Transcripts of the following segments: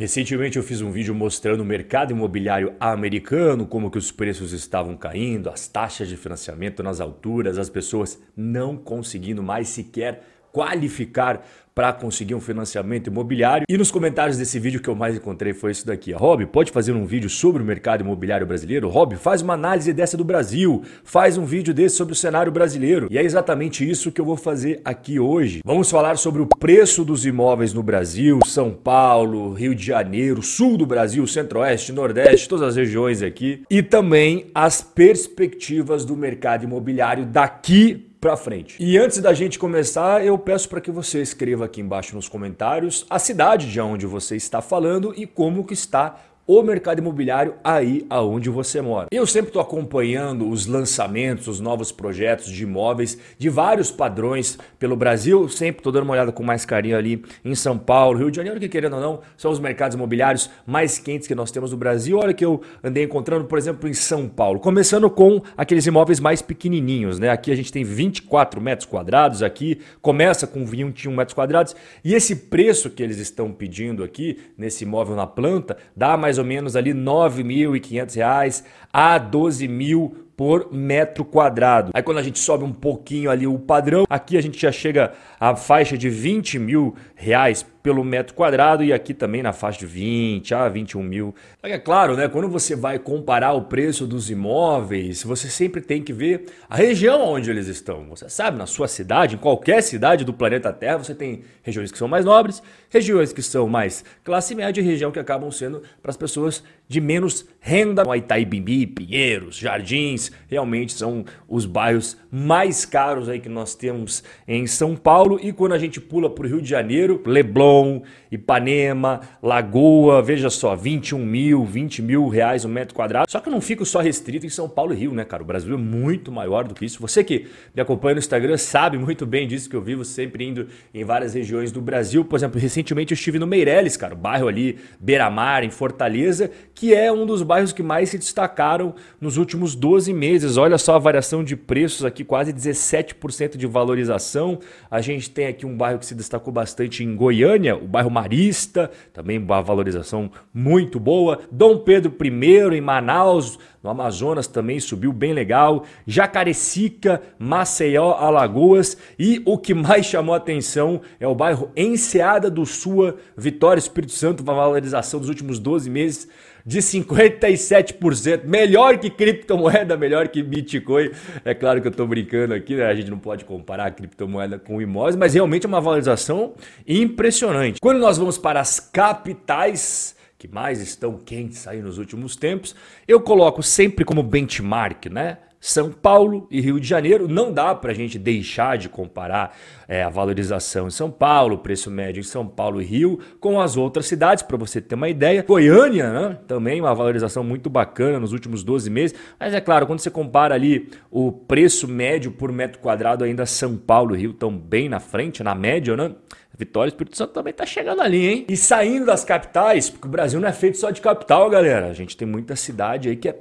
Recentemente eu fiz um vídeo mostrando o mercado imobiliário americano, como que os preços estavam caindo, as taxas de financiamento nas alturas, as pessoas não conseguindo mais sequer qualificar para conseguir um financiamento imobiliário. E nos comentários desse vídeo que eu mais encontrei foi isso daqui. Rob, pode fazer um vídeo sobre o mercado imobiliário brasileiro? Rob, faz uma análise dessa do Brasil. Faz um vídeo desse sobre o cenário brasileiro. E é exatamente isso que eu vou fazer aqui hoje. Vamos falar sobre o preço dos imóveis no Brasil, São Paulo, Rio de Janeiro, sul do Brasil, centro-oeste, nordeste, todas as regiões aqui. E também as perspectivas do mercado imobiliário daqui para frente. E antes da gente começar, eu peço para que você escreva aqui embaixo nos comentários a cidade de onde você está falando e como que está o mercado imobiliário aí aonde você mora. Eu sempre estou acompanhando os lançamentos, os novos projetos de imóveis de vários padrões pelo Brasil. Sempre estou dando uma olhada com mais carinho ali em São Paulo, Rio de Janeiro, que querendo ou não, são os mercados imobiliários mais quentes que nós temos no Brasil. Olha que eu andei encontrando, por exemplo, em São Paulo. Começando com aqueles imóveis mais pequenininhos, né? Aqui a gente tem 24 metros quadrados, aqui começa com 21 metros quadrados. E esse preço que eles estão pedindo aqui, nesse imóvel na planta, dá mais ou menos ali R$ 9.500 a 12 mil por metro quadrado. Aí quando a gente sobe um pouquinho ali o padrão, aqui a gente já chega à faixa de 20 mil reais pelo metro quadrado e aqui também na faixa de 20 a 21 mil. É claro, né? Quando você vai comparar o preço dos imóveis, você sempre tem que ver a região onde eles estão. Você sabe, na sua cidade, em qualquer cidade do planeta Terra, você tem regiões que são mais nobres, regiões que são mais classe média e região que acabam sendo para as pessoas de menos renda. Itaibimbi, Pinheiros, Jardins, realmente são os bairros mais caros aí que nós temos em São Paulo. E quando a gente pula para o Rio de Janeiro, Leblon, Leblon, Ipanema, Lagoa, veja só, 21 mil, 20 mil reais um metro quadrado. Só que eu não fico só restrito em São Paulo e Rio, né, cara? O Brasil é muito maior do que isso. Você que me acompanha no Instagram sabe muito bem disso que eu vivo sempre indo em várias regiões do Brasil. Por exemplo, recentemente eu estive no Meireles, cara, o bairro ali, Beira-Mar, em Fortaleza, que é um dos bairros que mais se destacaram nos últimos 12 meses. Olha só a variação de preços aqui, quase 17% de valorização. A gente tem aqui um bairro que se destacou bastante em Goiânia, Goiânia, o bairro Marista, também uma valorização muito boa. Dom Pedro I em Manaus, no Amazonas também subiu bem legal. Jacarecica, Maceió, Alagoas e o que mais chamou atenção é o bairro Enseada do Sul, Vitória, Espírito Santo, uma valorização dos últimos 12 meses de 57%. Melhor que criptomoeda, melhor que Bitcoin. É claro que eu estou brincando aqui, né? a gente não pode comparar a criptomoeda com imóveis, mas realmente é uma valorização impressionante. Quando nós vamos para as capitais que mais estão quentes aí nos últimos tempos, eu coloco sempre como benchmark, né? São Paulo e Rio de Janeiro. Não dá para a gente deixar de comparar é, a valorização em São Paulo, o preço médio em São Paulo e Rio, com as outras cidades, para você ter uma ideia. Goiânia, né? também uma valorização muito bacana nos últimos 12 meses. Mas é claro, quando você compara ali o preço médio por metro quadrado, ainda São Paulo e Rio estão bem na frente, na média, né? Vitória e Espírito Santo também tá chegando ali, hein? E saindo das capitais, porque o Brasil não é feito só de capital, galera. A gente tem muita cidade aí que é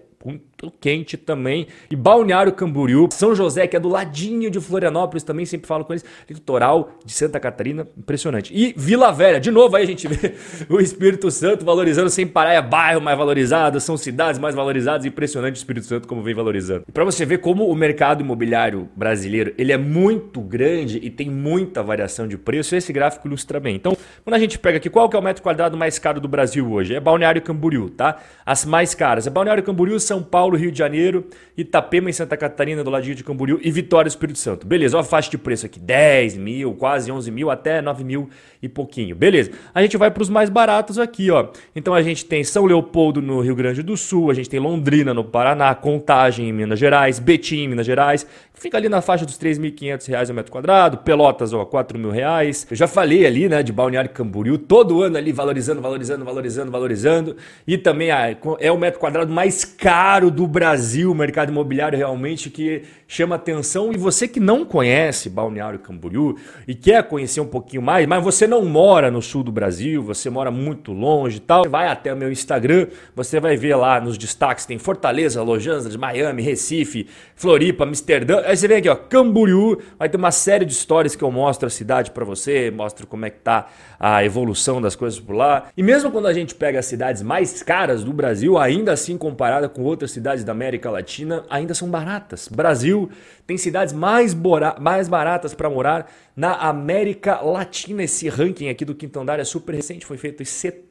quente também. E Balneário Camboriú, São José, que é do ladinho de Florianópolis, também sempre falo com eles. Litoral de Santa Catarina, impressionante. E Vila Velha, de novo aí a gente vê o Espírito Santo valorizando sem parar, é bairro mais valorizado, são cidades mais valorizadas, impressionante o Espírito Santo como vem valorizando. E para você ver como o mercado imobiliário brasileiro, ele é muito grande e tem muita variação de preço, esse gráfico ilustra bem. Então, quando a gente pega aqui, qual que é o metro quadrado mais caro do Brasil hoje? É Balneário Camboriú, tá? As mais caras é Balneário Camboriú, São Paulo, Rio de Janeiro, Itapema em Santa Catarina, do ladinho de Camboriú e Vitória, Espírito Santo. Beleza, olha a faixa de preço aqui, 10 mil, quase 11 mil, até 9 mil e pouquinho. Beleza, a gente vai para os mais baratos aqui, ó. Então a gente tem São Leopoldo no Rio Grande do Sul, a gente tem Londrina no Paraná, Contagem em Minas Gerais, Betim em Minas Gerais, fica ali na faixa dos 3.500 reais o metro quadrado, Pelotas, ó, 4 mil reais. Eu já falei ali, né, de Balneário Camboriú, todo ano ali valorizando, valorizando, valorizando, valorizando. E também ah, é o metro quadrado mais caro do do Brasil, mercado imobiliário realmente que chama atenção. E você que não conhece Balneário Camboriú e quer conhecer um pouquinho mais, mas você não mora no sul do Brasil, você mora muito longe e tal, vai até o meu Instagram, você vai ver lá nos destaques, tem Fortaleza, Los Angeles, Miami, Recife, Floripa, Amsterdã. Aí você vem aqui, ó, Camboriú, vai ter uma série de histórias que eu mostro a cidade para você, mostro como é que tá a evolução das coisas por lá. E mesmo quando a gente pega as cidades mais caras do Brasil, ainda assim comparada com outras cidades da América Latina, ainda são baratas. Brasil tem cidades mais, mais baratas para morar na América Latina. Esse ranking aqui do Quinto Andar é super recente, foi feito em setembro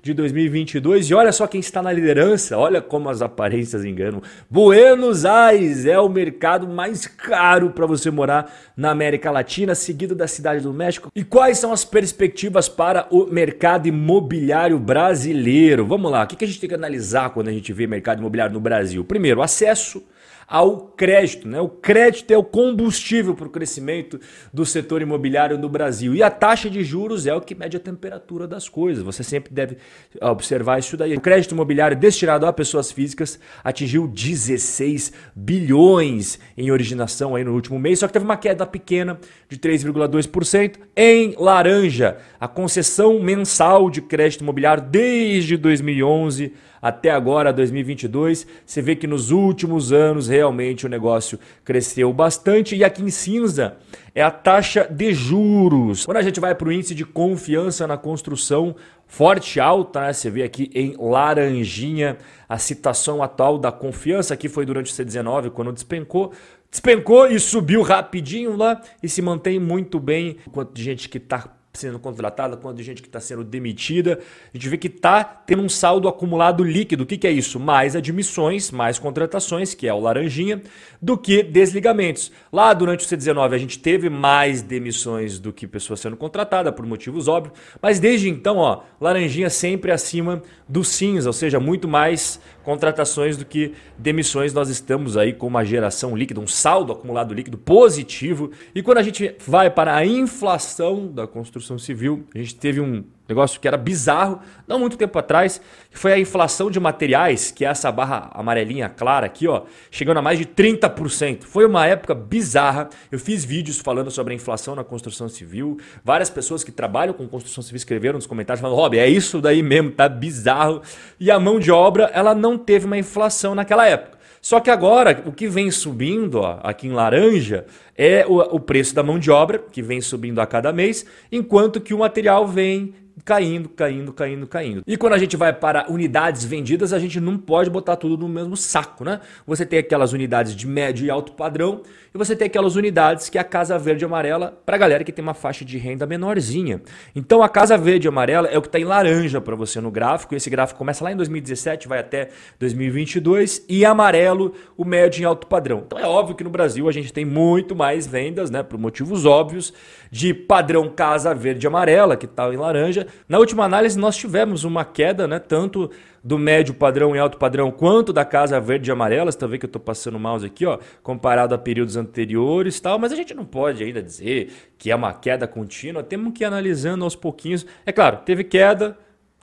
de 2022. E olha só quem está na liderança, olha como as aparências enganam. Buenos Aires é o mercado mais caro para você morar na América Latina, seguido da cidade do México. E quais são as perspectivas para o mercado imobiliário brasileiro? Vamos lá, o que a gente tem que analisar quando a gente vê mercado imobiliário no Brasil? Primeiro, acesso ao crédito. Né? O crédito é o combustível para o crescimento do setor imobiliário no Brasil. E a taxa de juros é o que mede a temperatura das coisas. Você sempre deve observar isso daí. O crédito imobiliário destinado a pessoas físicas atingiu 16 bilhões em originação aí no último mês, só que teve uma queda pequena de 3,2%. Em laranja, a concessão mensal de crédito imobiliário desde 2011 até agora, 2022, você vê que nos últimos anos realmente o negócio cresceu bastante. E aqui em cinza é a taxa de juros. Quando a gente vai para o índice de confiança na construção, forte alta, né? Você vê aqui em laranjinha a citação atual da confiança, que foi durante o C19, quando despencou. Despencou e subiu rapidinho lá e se mantém muito bem. Quanto de gente que está sendo contratada, quanto de gente que está sendo demitida. A gente vê que está tendo um saldo acumulado líquido. O que, que é isso? Mais admissões, mais contratações, que é o laranjinha, do que desligamentos. Lá durante o C19 a gente teve mais demissões do que pessoas sendo contratadas, por motivos óbvios, mas desde então, ó, laranjinha sempre acima do cinza, ou seja, muito mais contratações do que demissões. Nós estamos aí com uma geração líquida, um saldo acumulado líquido positivo. E quando a gente vai para a inflação da construção civil, a gente teve um negócio que era bizarro, não muito tempo atrás, que foi a inflação de materiais, que é essa barra amarelinha clara aqui, ó, chegando a mais de 30%. Foi uma época bizarra. Eu fiz vídeos falando sobre a inflação na construção civil. Várias pessoas que trabalham com construção civil escreveram nos comentários falando: "Rob, é isso daí mesmo, tá bizarro". E a mão de obra, ela não teve uma inflação naquela época. Só que agora, o que vem subindo ó, aqui em laranja é o, o preço da mão de obra, que vem subindo a cada mês, enquanto que o material vem caindo, caindo, caindo, caindo. E quando a gente vai para unidades vendidas, a gente não pode botar tudo no mesmo saco, né? Você tem aquelas unidades de médio e alto padrão e você tem aquelas unidades que é a Casa Verde e Amarela para galera que tem uma faixa de renda menorzinha. Então a Casa Verde e Amarela é o que está em laranja para você no gráfico. Esse gráfico começa lá em 2017, vai até 2022 e amarelo o médio e alto padrão. Então é óbvio que no Brasil a gente tem muito mais vendas, né, por motivos óbvios, de padrão Casa Verde e Amarela, que está em laranja, na última análise, nós tivemos uma queda, né, tanto do médio padrão e alto padrão, quanto da casa verde e amarela. Você está vendo que eu estou passando o mouse aqui, ó, comparado a períodos anteriores tal, mas a gente não pode ainda dizer que é uma queda contínua, temos que ir analisando aos pouquinhos. É claro, teve queda,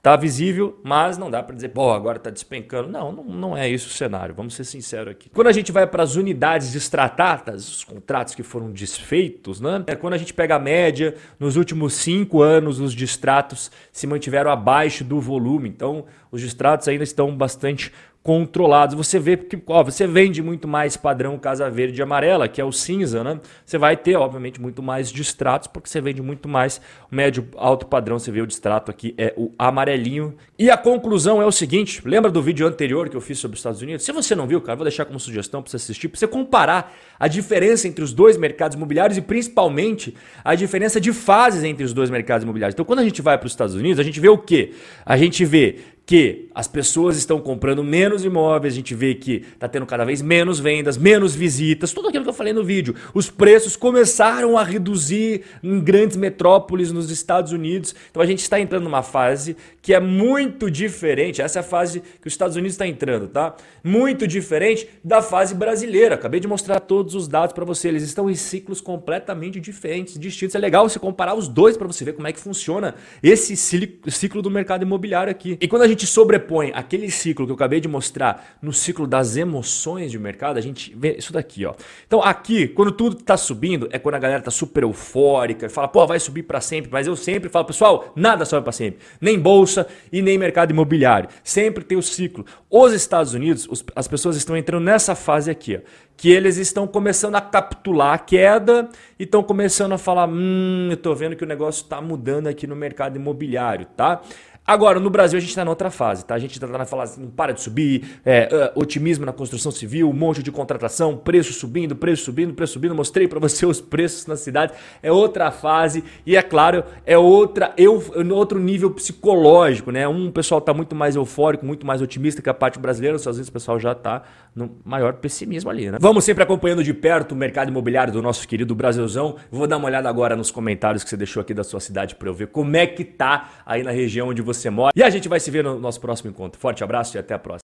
Tá visível, mas não dá para dizer, pô, agora tá despencando. Não, não, não é isso o cenário, vamos ser sinceros aqui. Quando a gente vai para as unidades distratadas, os contratos que foram desfeitos, né? É quando a gente pega a média, nos últimos cinco anos, os distratos se mantiveram abaixo do volume. Então, os distratos ainda estão bastante controlados. Você vê que ó, você vende muito mais padrão casa verde e amarela, que é o cinza, né? Você vai ter, obviamente, muito mais distratos, porque você vende muito mais médio alto padrão. Você vê o distrato aqui é o amarelinho. E a conclusão é o seguinte: lembra do vídeo anterior que eu fiz sobre os Estados Unidos? Se você não viu, cara, vou deixar como sugestão para você assistir, para você comparar a diferença entre os dois mercados imobiliários e principalmente a diferença de fases entre os dois mercados imobiliários. Então, quando a gente vai para os Estados Unidos, a gente vê o quê? A gente vê que as pessoas estão comprando menos imóveis, a gente vê que está tendo cada vez menos vendas, menos visitas, tudo aquilo que eu falei no vídeo. Os preços começaram a reduzir em grandes metrópoles nos Estados Unidos. Então a gente está entrando numa fase que é muito diferente. Essa é a fase que os Estados Unidos está entrando, tá? Muito diferente da fase brasileira. Acabei de mostrar todos os dados para você. Eles estão em ciclos completamente diferentes, distintos. É legal você comparar os dois para você ver como é que funciona esse ciclo do mercado imobiliário aqui. E quando a gente gente sobrepõe aquele ciclo que eu acabei de mostrar no ciclo das emoções de mercado, a gente vê isso daqui, ó. Então aqui, quando tudo está subindo, é quando a galera tá super eufórica, fala, pô, vai subir para sempre, mas eu sempre falo, pessoal, nada sobe para sempre, nem bolsa e nem mercado imobiliário. Sempre tem o ciclo. Os Estados Unidos, os, as pessoas estão entrando nessa fase aqui, ó, que eles estão começando a capitular a queda e estão começando a falar, hum, eu tô vendo que o negócio está mudando aqui no mercado imobiliário, tá? Agora, no Brasil, a gente está na outra fase, tá? A gente está na fase, não para de subir, é, uh, otimismo na construção civil, um monte de contratação, preço subindo, preço subindo, preço subindo. Mostrei para você os preços na cidade. É outra fase e, é claro, é outra, eu, outro nível psicológico, né? Um pessoal está muito mais eufórico, muito mais otimista que a parte brasileira, às vezes o pessoal já está no maior pessimismo ali, né? Vamos sempre acompanhando de perto o mercado imobiliário do nosso querido Brasilzão. Vou dar uma olhada agora nos comentários que você deixou aqui da sua cidade para eu ver como é que tá aí na região onde você você mora. E a gente vai se ver no nosso próximo encontro. Forte abraço e até a próxima.